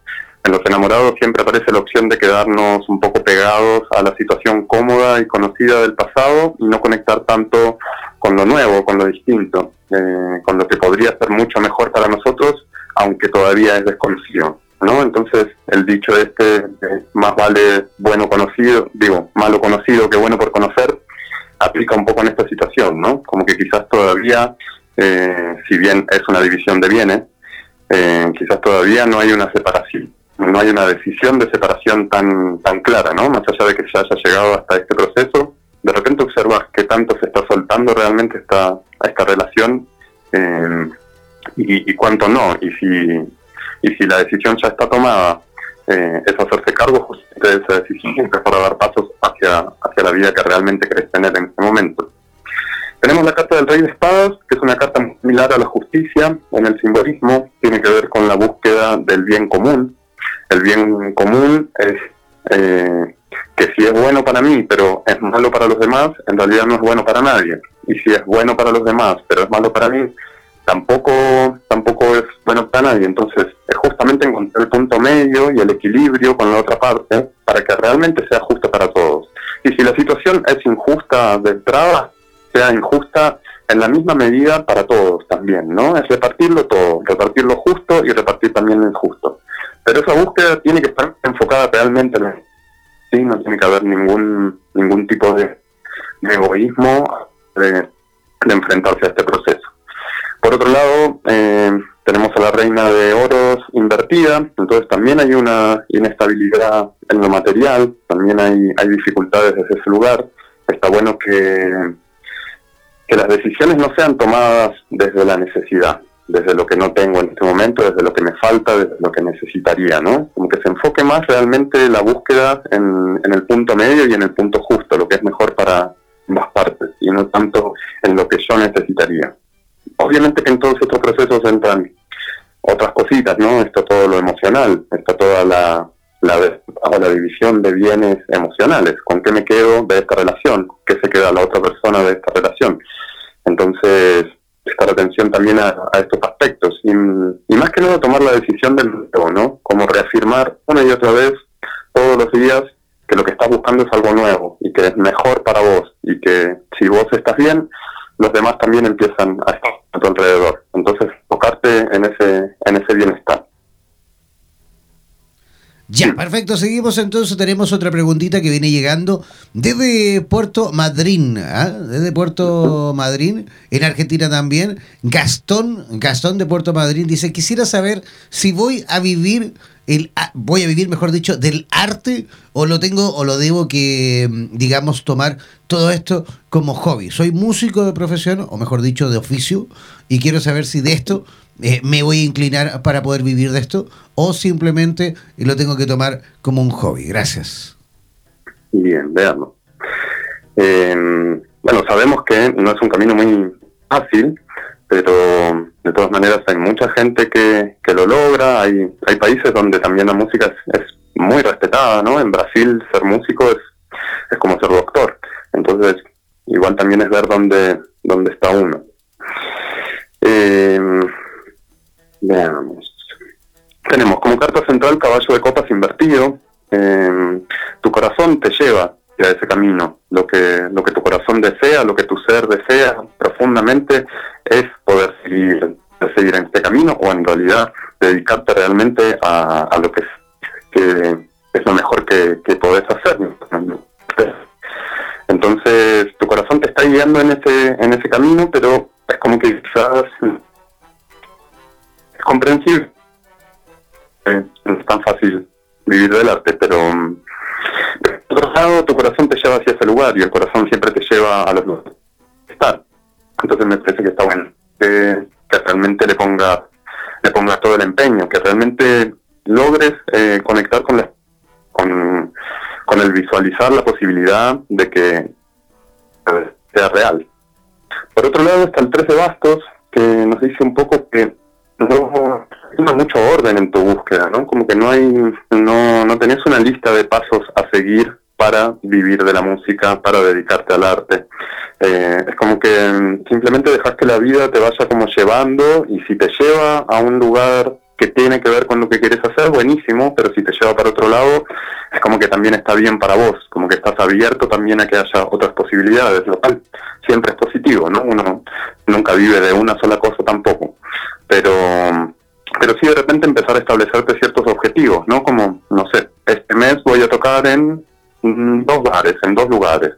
en los enamorados siempre aparece la opción de quedarnos un poco pegados a la situación cómoda y conocida del pasado y no conectar tanto con lo nuevo, con lo distinto, eh, con lo que podría ser mucho mejor para nosotros, aunque todavía es desconocido. ¿no? Entonces, el dicho este, más vale bueno conocido, digo, malo conocido que bueno por conocer, aplica un poco en esta situación, ¿no? Como que quizás todavía, eh, si bien es una división de bienes, eh, quizás todavía no hay una separación no hay una decisión de separación tan, tan clara, ¿no? Más allá de que se haya llegado hasta este proceso, de repente observas qué tanto se está soltando realmente esta, esta relación eh, y, y, cuánto no. Y si, y si la decisión ya está tomada, eh, es hacerse cargo justamente de esa decisión y empezar a dar pasos hacia, hacia la vida que realmente querés tener en este momento. Tenemos la carta del Rey de Espadas, que es una carta similar a la justicia en el simbolismo, tiene que ver con la búsqueda del bien común, el bien común es eh, que si es bueno para mí, pero es malo para los demás, en realidad no es bueno para nadie. Y si es bueno para los demás, pero es malo para mí, tampoco tampoco es bueno para nadie. Entonces, es justamente encontrar el punto medio y el equilibrio con la otra parte para que realmente sea justo para todos. Y si la situación es injusta de entrada, sea injusta en la misma medida para todos también, ¿no? Es repartirlo todo, repartir lo justo y repartir también lo injusto. Pero esa búsqueda tiene que estar enfocada realmente en ¿sí? No tiene que haber ningún ningún tipo de, egoísmo de, enfrentarse a este proceso. Por otro lado, eh, tenemos a la reina de oros invertida, entonces también hay una inestabilidad en lo material, también hay, hay dificultades desde ese lugar. Está bueno que, que las decisiones no sean tomadas desde la necesidad, desde lo que no tengo en este momento, desde lo que me falta, desde lo que necesitaría, ¿no? Como que se enfoque más realmente la búsqueda en, el punto medio y en el punto justo, lo que es mejor para ambas partes, y no tanto en lo que yo necesitaría. Obviamente que en todos estos procesos entran otras cositas, ¿no? Está todo lo emocional, está toda la, la, la división de bienes emocionales, con qué me quedo de esta relación, qué se queda la otra persona de esta relación. Entonces, prestar atención también a, estos aspectos y, más que nada tomar la decisión del nuevo, ¿no? Como reafirmar una y otra vez todos los días que lo que estás buscando es algo nuevo y que es mejor para vos y que si vos estás bien, los demás también empiezan a estar a tu alrededor. Entonces, enfocarte en ese, en ese bienestar. Ya, perfecto. Seguimos entonces. Tenemos otra preguntita que viene llegando desde Puerto Madryn, ¿ah? desde Puerto Madryn, en Argentina también. Gastón, Gastón de Puerto Madryn dice: Quisiera saber si voy a vivir el, voy a vivir, mejor dicho, del arte o lo tengo o lo debo que, digamos, tomar todo esto como hobby. Soy músico de profesión, o mejor dicho, de oficio, y quiero saber si de esto eh, me voy a inclinar para poder vivir de esto o simplemente lo tengo que tomar como un hobby. Gracias. Bien, veamos. Em, bueno, sabemos que no es un camino muy fácil, pero de todas maneras hay mucha gente que, que lo logra. Hay, hay países donde también la música es, es muy respetada, ¿no? En Brasil ser músico es, es como ser doctor. Entonces, igual también es ver dónde, dónde está uno. Eh, veamos. Tenemos como carta central caballo de copas invertido. Eh, tu corazón te lleva hacia ese camino. Lo que, lo que tu corazón desea, lo que tu ser desea profundamente es poder seguir, seguir en este camino o en realidad dedicarte realmente a, lo que, es lo mejor que, que podés hacer. Entonces, tu corazón te está guiando en ese, en ese camino, pero es como que quizás comprensible. Eh, no es tan fácil vivir del arte, pero por otro lado, tu corazón te lleva hacia ese lugar y el corazón siempre te lleva a los lugares. Estar. Entonces me parece que está bueno que, realmente le pongas le pongas todo el empeño, que realmente logres eh, conectar con la con con el visualizar la posibilidad de que sea real. Por otro lado está el 13 bastos, que nos dice un poco que no, hay mucho orden en tu búsqueda, ¿no? Como que no hay, no, no tenés una lista de pasos a seguir para vivir de la música, para dedicarte al arte. Eh, es como que simplemente dejas que la vida te vaya como llevando y si te lleva a un lugar que tiene que ver con lo que quieres hacer, buenísimo, pero si te lleva para otro lado, es como que también está bien para vos, como que estás abierto también a que haya otras posibilidades, lo cual siempre es positivo, ¿no? Uno nunca vive de una sola cosa tampoco, pero pero sí de repente empezar a establecerte ciertos objetivos, ¿no? Como, no sé, este mes voy a tocar en dos bares, en dos lugares.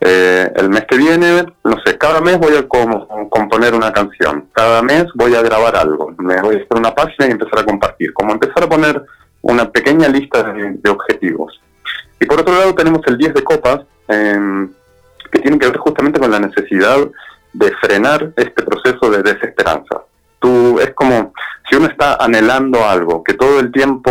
Eh, el mes que viene, no sé, cada mes voy a componer una canción, cada mes voy a grabar algo, me voy a hacer una página y empezar a compartir, como empezar a poner una pequeña lista de, objetivos. Y por otro lado tenemos el 10 de copas, em, que tiene que ver justamente con la necesidad de frenar este proceso de desesperanza. Tú, es como si uno está anhelando algo, que todo el tiempo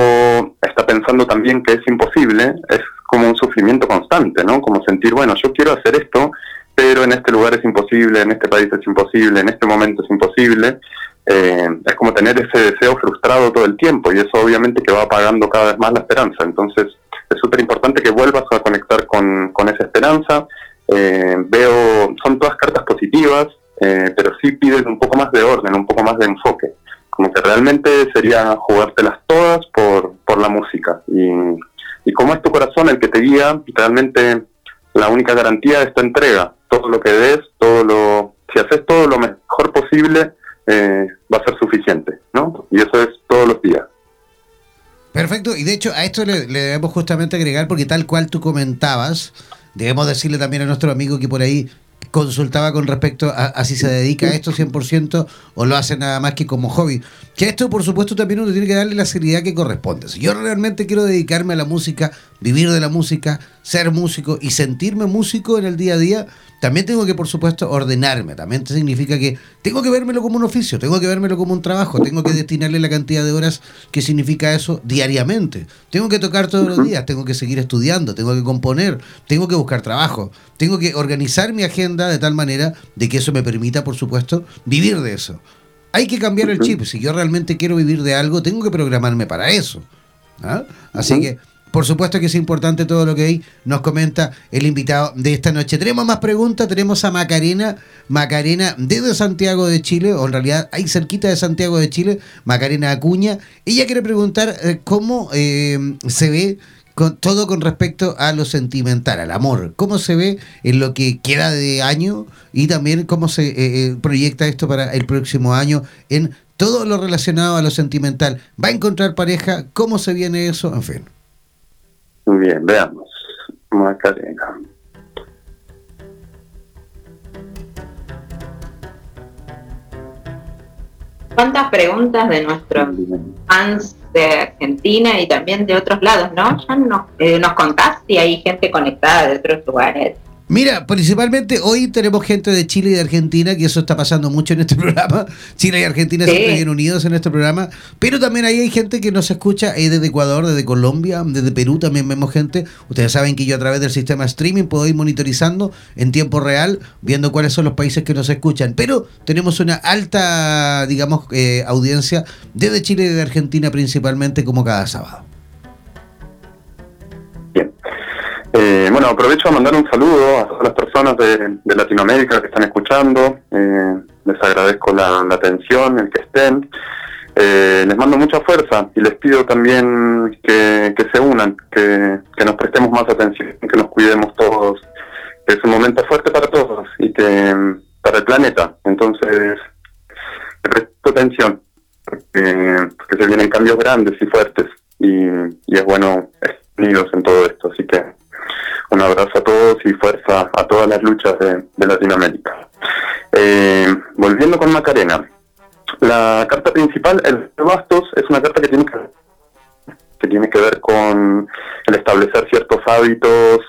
está pensando también que es imposible, es como un sufrimiento constante, ¿no? Como sentir, bueno, yo quiero hacer esto, pero en este lugar es imposible, en este país es imposible, en este momento es imposible. Eh, es como tener ese deseo frustrado todo el tiempo y eso obviamente que va apagando cada vez más la esperanza. Entonces es súper importante que vuelvas a conectar con, esa esperanza. Eh, veo, son todas cartas positivas, eh, pero sí piden un poco más de orden, un poco más de enfoque. Como que realmente sería jugártelas todas por, por la música. Y, y como es tu corazón el que te guía, realmente la única garantía es tu entrega. Todo lo que des, todo lo, si haces todo lo mejor posible, eh, va a ser suficiente, ¿no? Y eso es todos los días. Perfecto, y de hecho a esto le, debemos justamente agregar, porque tal cual tú comentabas, debemos decirle también a nuestro amigo que por ahí consultaba con respecto a, si se dedica a esto 100% o lo hace nada más que como hobby. Que esto, por supuesto, también uno tiene que darle la seriedad que corresponde. Si yo realmente quiero dedicarme a la música, vivir de la música, ser músico y sentirme músico en el día a día, también tengo que, por supuesto, ordenarme. También significa que tengo que vérmelo como un oficio, tengo que vérmelo como un trabajo, tengo que destinarle la cantidad de horas que significa eso diariamente. Tengo que tocar todos los días, tengo que seguir estudiando, tengo que componer, tengo que buscar trabajo, tengo que organizar mi agenda de tal manera de que eso me permita, por supuesto, vivir de eso. Hay que cambiar el chip. Si yo realmente quiero vivir de algo, tengo que programarme para eso. ¿ah? Así que por supuesto que es importante todo lo que nos comenta el invitado de esta noche. Tenemos más preguntas, tenemos a Macarena, Macarena desde Santiago de Chile, o en realidad ahí cerquita de Santiago de Chile, Macarena Acuña. Ella quiere preguntar eh, cómo eh, se ve con, todo con respecto a lo sentimental, al amor. ¿Cómo se ve en lo que queda de año y también cómo se eh, proyecta esto para el próximo año en todo lo relacionado a lo sentimental? ¿Va a encontrar pareja? ¿Cómo se viene eso? En fin. Muy bien, veamos. Macarena. ¿Cuántas preguntas de nuestros fans de Argentina y también de otros lados, no? Ya nos, eh, nos contás si hay gente conectada de otros lugares. Mira, principalmente hoy tenemos gente de Chile y de Argentina, que eso está pasando mucho en este programa. Chile y Argentina siempre bien unidos en este programa. Pero también ahí hay gente que nos escucha eh, desde Ecuador, desde Colombia, desde Perú también vemos gente. Ustedes saben que yo a través del sistema streaming puedo ir monitorizando en tiempo real, viendo cuáles son los países que nos escuchan. Pero tenemos una alta, digamos, eh, audiencia desde Chile y de Argentina principalmente, como cada sábado. Eh, bueno, aprovecho a mandar un saludo a todas las personas de, Latinoamérica que están escuchando. Eh, les agradezco la, atención, el que estén. Eh, les mando mucha fuerza y les pido también que, se unan, que, nos prestemos más atención, que nos cuidemos todos. Es un momento fuerte para todos y que para el planeta. Entonces, presto atención, porque, se vienen cambios grandes y fuertes y, es bueno estar unidos en todo esto. Así que un abrazo a todos y fuerza a todas las luchas de, Latinoamérica. Eh, volviendo con Macarena, la carta principal, el de bastos, es una carta que tiene que, que tiene que ver con el establecer ciertos hábitos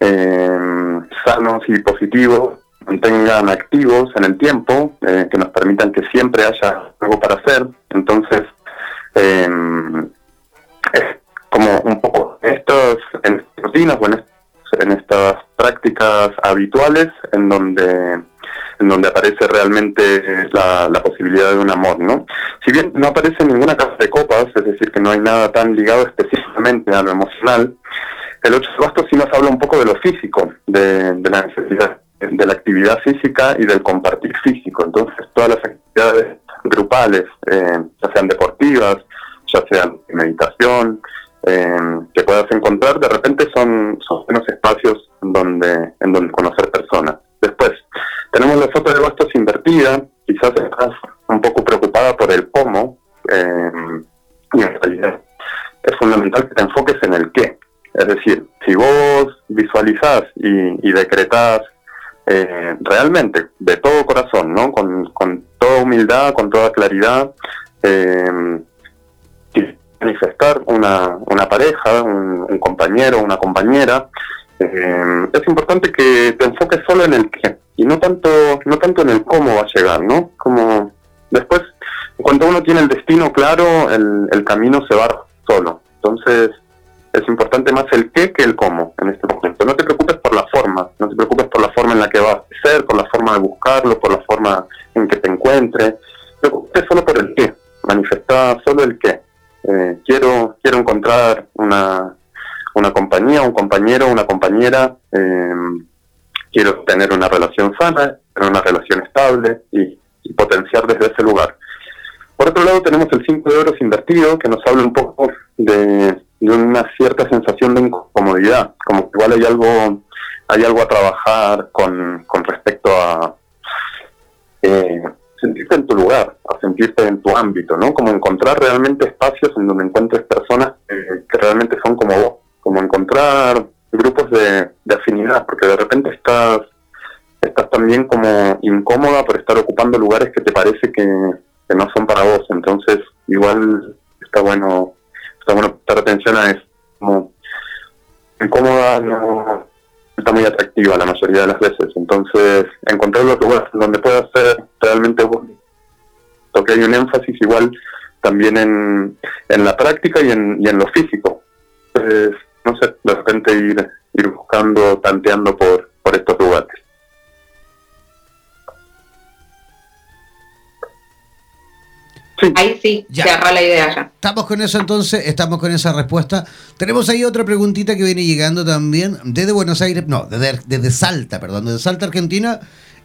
eh, sanos y positivos, mantengan activos en el tiempo, eh, que nos permitan que siempre haya algo para hacer. Entonces, es como un poco estas en rutinas o en estas prácticas habituales en donde en donde aparece realmente la, posibilidad de un amor, ¿no? Si bien no aparece ninguna casa de copas, es decir, que no hay nada tan ligado específicamente a lo emocional, el ocho de bastos sí nos habla un poco de lo físico, de, la necesidad de la actividad física y del compartir físico. Entonces, todas las actividades grupales, eh, ya sean deportivas, ya sean meditación, eh, que puedas encontrar, de repente son, son unos espacios donde, en donde conocer personas. Después, tenemos la foto de bastos invertida, quizás estás un poco preocupada por el cómo, eh, y en realidad es fundamental que te enfoques en el qué. Es decir, si vos visualizás y, y decretás eh, realmente, de todo corazón, ¿no? Con, con toda humildad, con toda claridad, eh, manifestar una, una pareja, un, compañero, una compañera, eh, es importante que te enfoques solo en el qué y no tanto, no tanto en el cómo va a llegar, ¿no? Como después, cuando uno tiene el destino claro, el, camino se va solo. Entonces, es importante más el qué que el cómo en este momento. No te preocupes por la forma, no te preocupes por la forma en la que va a ser, por la forma de buscarlo, por la forma en que te encuentre. Preocupes solo por el qué, manifestar solo el qué. Quiero, quiero encontrar una, una compañía, un compañero, una compañera, eh, quiero tener una relación sana, tener una relación estable y, potenciar desde ese lugar. Por otro lado tenemos el 5 de euros invertido que nos habla un poco de, una cierta sensación de incomodidad, como que igual hay algo, hay algo a trabajar con, con respecto a eh, sentirte en tu lugar, a sentirte en tu ámbito, ¿no? Como encontrar realmente espacios en donde encuentres personas que realmente son como vos, como encontrar grupos de, afinidad, porque de repente estás estás también como incómoda por estar ocupando lugares que te parece que, no son para vos, entonces igual está bueno está bueno prestar atención a eso, como incómoda no está muy atractiva la mayoría de las veces. Entonces, encontrar los lugares donde pueda ser realmente bueno. Porque hay un énfasis igual también en, en la práctica y en, y en lo físico. Entonces, no sé, de repente ir, ir buscando, tanteando por, por estos lugares. Ahí sí, ya. se la idea ya. Estamos con eso entonces, estamos con esa respuesta. Tenemos ahí otra preguntita que viene llegando también desde Buenos Aires, no, desde, desde Salta, perdón, desde Salta, Argentina.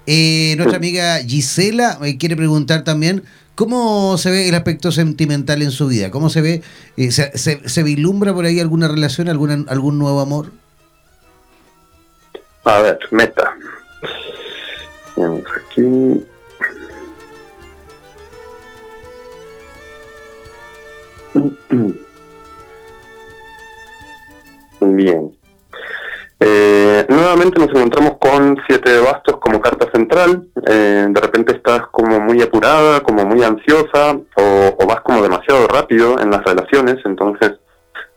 Eh, nuestra amiga Gisela eh, quiere preguntar también cómo se ve el aspecto sentimental en su vida, cómo se ve, eh, se, se, vislumbra por ahí alguna relación, alguna, algún nuevo amor. A ver, meta. Aquí Bien. Eh, nuevamente nos encontramos con siete de bastos como carta central. Eh, de repente estás como muy apurada, como muy ansiosa o, vas como demasiado rápido en las relaciones. Entonces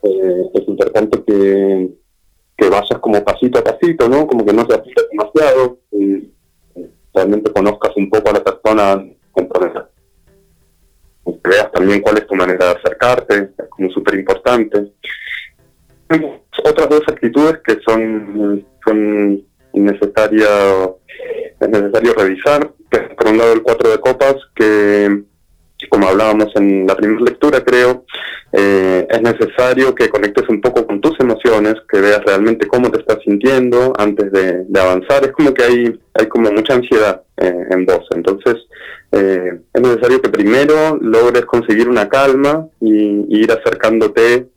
eh, es importante que, que vayas como pasito a pasito, ¿no? Como que no se apliques demasiado. Y realmente conozcas un poco a la persona con veas también cuál es tu manera de acercarte, es como súper importante. Otras dos actitudes que son, son necesarias, es necesario revisar, por un lado el cuatro de copas, que como hablábamos en la primera lectura, creo, eh, es necesario que conectes un poco con tus emociones, que veas realmente cómo te estás sintiendo antes de, avanzar. Es como que hay, hay como mucha ansiedad eh, en vos. Entonces, eh, es necesario que primero logres conseguir una calma y, ir acercándote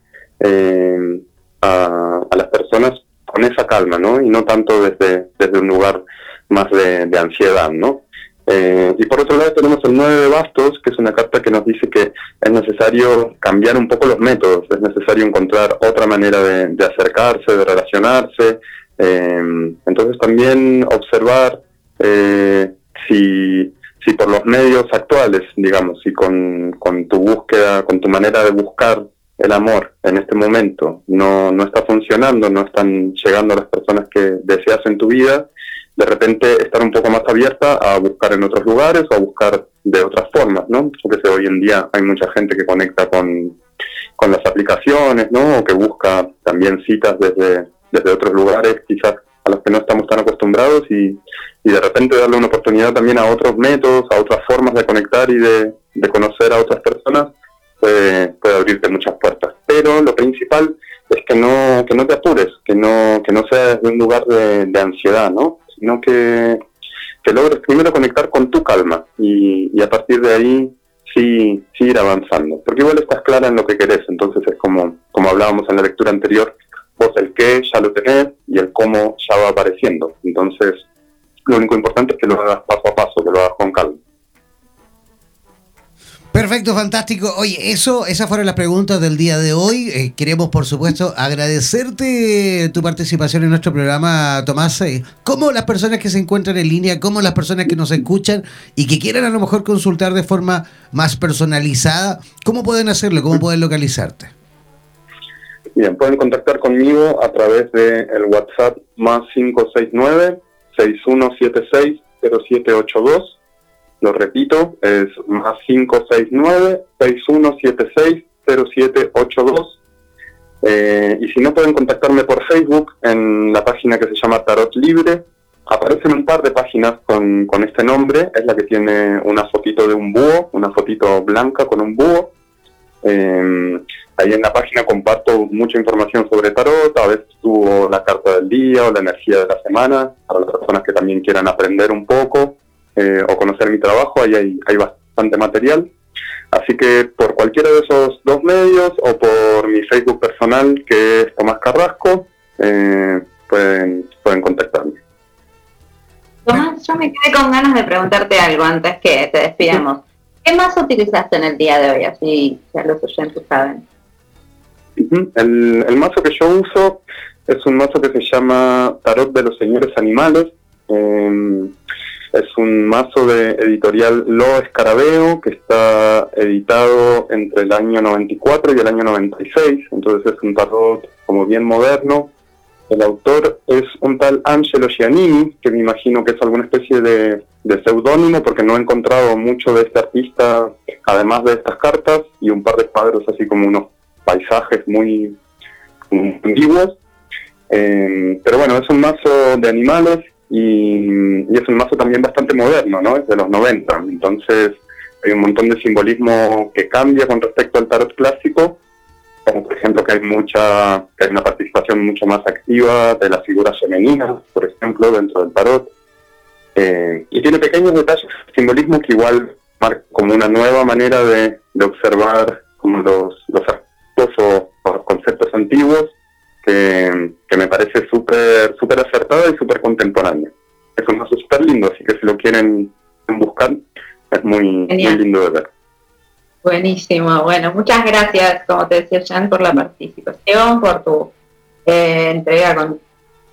a, las personas con esa calma, ¿no? Y no tanto desde, desde un lugar más de, ansiedad, ¿no? Eh, y por otro lado tenemos el 9 de bastos, que es una carta que nos dice que es necesario cambiar un poco los métodos, es necesario encontrar otra manera de, acercarse, de relacionarse. Eh, entonces también observar eh, si, si por los medios actuales, digamos, si con, con tu búsqueda, con tu manera de buscar el amor en este momento no, no está funcionando, no están llegando las personas que deseas en tu vida, de repente estar un poco más abierta a buscar en otros lugares o a buscar de otras formas, ¿no? Porque hoy en día hay mucha gente que conecta con, con las aplicaciones, ¿no? O que busca también citas desde, desde otros lugares, quizás a los que no estamos tan acostumbrados y, de repente darle una oportunidad también a otros métodos, a otras formas de conectar y de, conocer a otras personas, puede, abrirte muchas puertas. Pero lo principal es que no, que no te apures, que no, que no sea desde un lugar de, de ansiedad, ¿no? sino que, que logres primero conectar con tu calma y, a partir de ahí sí, sí ir avanzando. Porque igual estás clara en lo que querés, entonces es como, como hablábamos en la lectura anterior, vos el qué ya lo tenés y el cómo ya va apareciendo. Entonces, lo único importante es que lo hagas paso a paso, que lo hagas con calma. Perfecto, fantástico. Oye, eso, esas fueron las preguntas del día de hoy. Eh, queremos, por supuesto, agradecerte tu participación en nuestro programa, Tomás. Eh, ¿Cómo las personas que se encuentran en línea, cómo las personas que nos escuchan y que quieran a lo mejor consultar de forma más personalizada, cómo pueden hacerlo, cómo pueden localizarte? Bien, pueden contactar conmigo a través del el WhatsApp más 569 6176 0782 lo repito, es más 569-6176-0782. Eh, y si no pueden contactarme por Facebook, en la página que se llama Tarot Libre, aparecen un par de páginas con, con este nombre. Es la que tiene una fotito de un búho, una fotito blanca con un búho. Eh, ahí en la página comparto mucha información sobre tarot, a veces subo la carta del día o la energía de la semana, para las personas que también quieran aprender un poco. Eh, o conocer mi trabajo, ahí hay, hay bastante material. Así que por cualquiera de esos dos medios o por mi Facebook personal, que es Tomás Carrasco, eh, pueden, pueden contactarme. Tomás, yo me quedé con ganas de preguntarte algo antes que te despidamos. ¿Qué más utilizaste en el día de hoy? Así ya los oyentes saben. El, mazo que yo uso es un mazo que se llama Tarot de los Señores Animales. Eh, es un mazo de editorial Lo Escarabeo que está editado entre el año 94 y el año 96, entonces es un tarot como bien moderno. El autor es un tal Angelo Giannini, que me imagino que es alguna especie de, de porque no he encontrado mucho de este artista, además de estas cartas y un par de cuadros así como unos paisajes muy, antiguos. Eh, pero bueno, es un mazo de animales y, es un mazo también bastante moderno, ¿no? Es de los 90, entonces hay un montón de simbolismo que cambia con respecto al tarot clásico, como por ejemplo que hay mucha, que hay una participación mucho más activa de las figuras femeninas, por ejemplo, dentro del tarot, eh, y tiene pequeños detalles de simbolismo que igual marcan como una nueva manera de, observar como los, los o conceptos antiguos que, me parece súper super acertada y súper contemporánea. Es un mazo súper lindo, así que si lo quieren buscar, es muy, lindo de ver. Buenísimo, bueno, muchas gracias, como te decía Jan, por la participación, por tu eh, entrega con,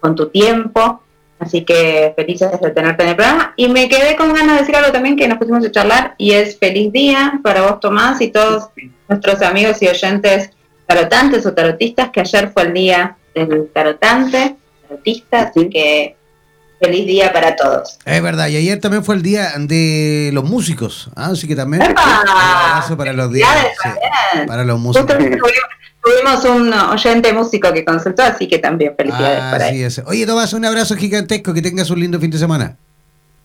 con tu tiempo. Así que felices de tenerte en el programa. Y me quedé con ganas de decir algo también que nos pusimos a charlar y es feliz día para vos, Tomás, y todos nuestros amigos y oyentes tarotantes o tarotistas, que ayer fue el día del tarotante, tarotista, así que feliz día para todos. Es verdad, y ayer también fue el día de los músicos, ¿ah? así que también un abrazo para los días, para los músicos. Tuvimos, un oyente músico que consultó, así que también felicidades para él. Oye, Tomás, un abrazo gigantesco, que tengas un lindo fin de semana.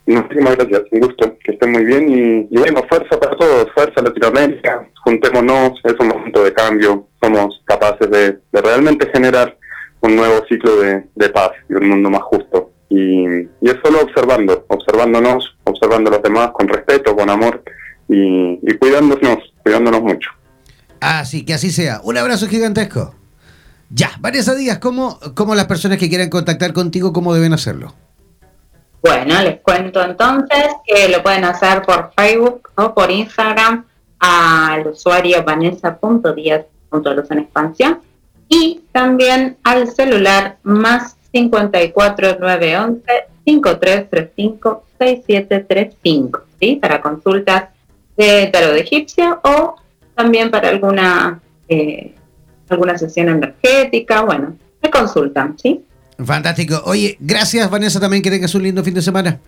Muchísimas gracias, un gusto, que estén muy bien y, y bueno, fuerza para todos, fuerza Latinoamérica, juntémonos, es un momento de cambio, somos capaces de, realmente generar un nuevo ciclo de, paz y un mundo más justo. Y, es solo observando, observándonos, observando a los demás con respeto, con amor y, cuidándonos, cuidándonos mucho. Así que así sea. Un abrazo gigantesco. Ya, Vanessa Díaz, ¿cómo, ¿cómo las personas que quieran contactar contigo, cómo deben hacerlo? Bueno, les cuento entonces que lo pueden hacer por Facebook o por Instagram al usuario vanessa.díaz.luz en expansión y también al celular más 54911 5335 6735, ¿sí? Para consultas de tarot egipcio o también para alguna eh, alguna sesión energética, bueno, me consultan, ¿sí? Fantástico. Oye, gracias Vanessa también, que tengas un lindo fin de semana.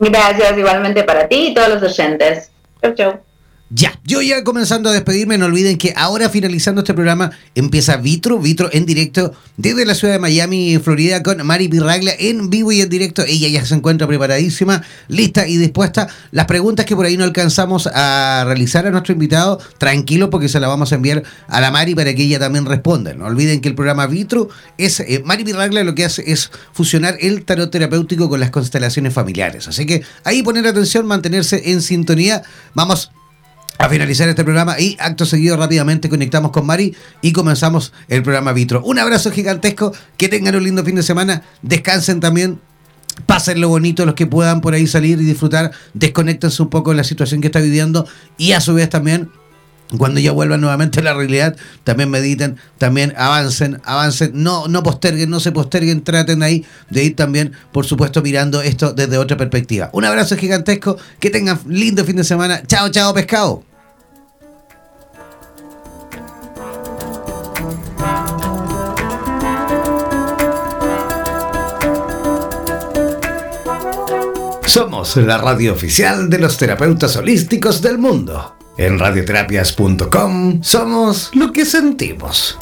Gracias igualmente para ti y todos los oyentes. Chau, chau. Ya, yo ya comenzando a despedirme, no olviden que ahora finalizando este programa empieza Vitro, Vitro en directo desde la ciudad de Miami, Florida, con Mari Pirraglia en vivo y en directo. Ella ya se encuentra preparadísima, lista y dispuesta. Las preguntas que por ahí no alcanzamos a realizar a nuestro invitado, tranquilo porque se las vamos a enviar a la Mari para que ella también responda. No olviden que el programa Vitro es, eh, Mari Pirraglia lo que hace es fusionar el tarot terapéutico con las constelaciones familiares. Así que ahí poner atención, mantenerse en sintonía. Vamos a finalizar este programa y acto seguido rápidamente conectamos con Mari y comenzamos el programa Vitro. Un abrazo gigantesco, que tengan un lindo fin de semana, descansen también, pasen lo bonito los que puedan por ahí salir y disfrutar, desconectense un poco de la situación que está viviendo y a su vez también cuando ya vuelvan nuevamente a la realidad, también mediten, también avancen, avancen, no, no posterguen, no se posterguen, traten ahí de ir también, por supuesto, mirando esto desde otra perspectiva. Un abrazo gigantesco, que tengan lindo fin de semana. Chao, chao, pescado. Somos la radio oficial de los terapeutas holísticos del mundo. En radioterapias.com somos lo que sentimos.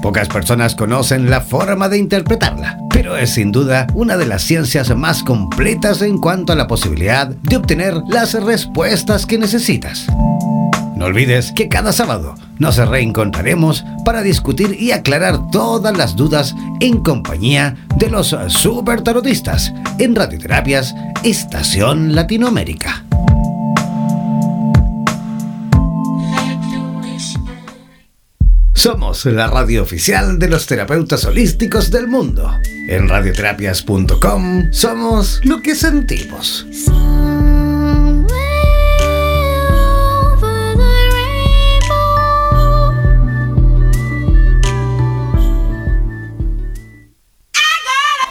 Pocas personas conocen la forma de interpretarla, pero es sin duda una de las ciencias más completas en cuanto a la posibilidad de obtener las respuestas que necesitas. No olvides que cada sábado nos reencontraremos para discutir y aclarar todas las dudas en compañía de los super tarotistas en Radioterapias Estación Latinoamérica. Somos la radio oficial de los terapeutas holísticos del mundo. En radioterapias.com somos lo que sentimos.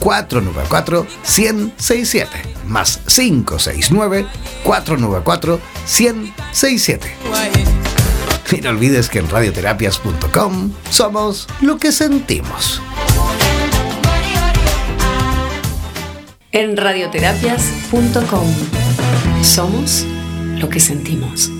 494 1067 más 569 494 1067. Y no olvides que en radioterapias.com somos lo que sentimos. En radioterapias.com somos lo que sentimos.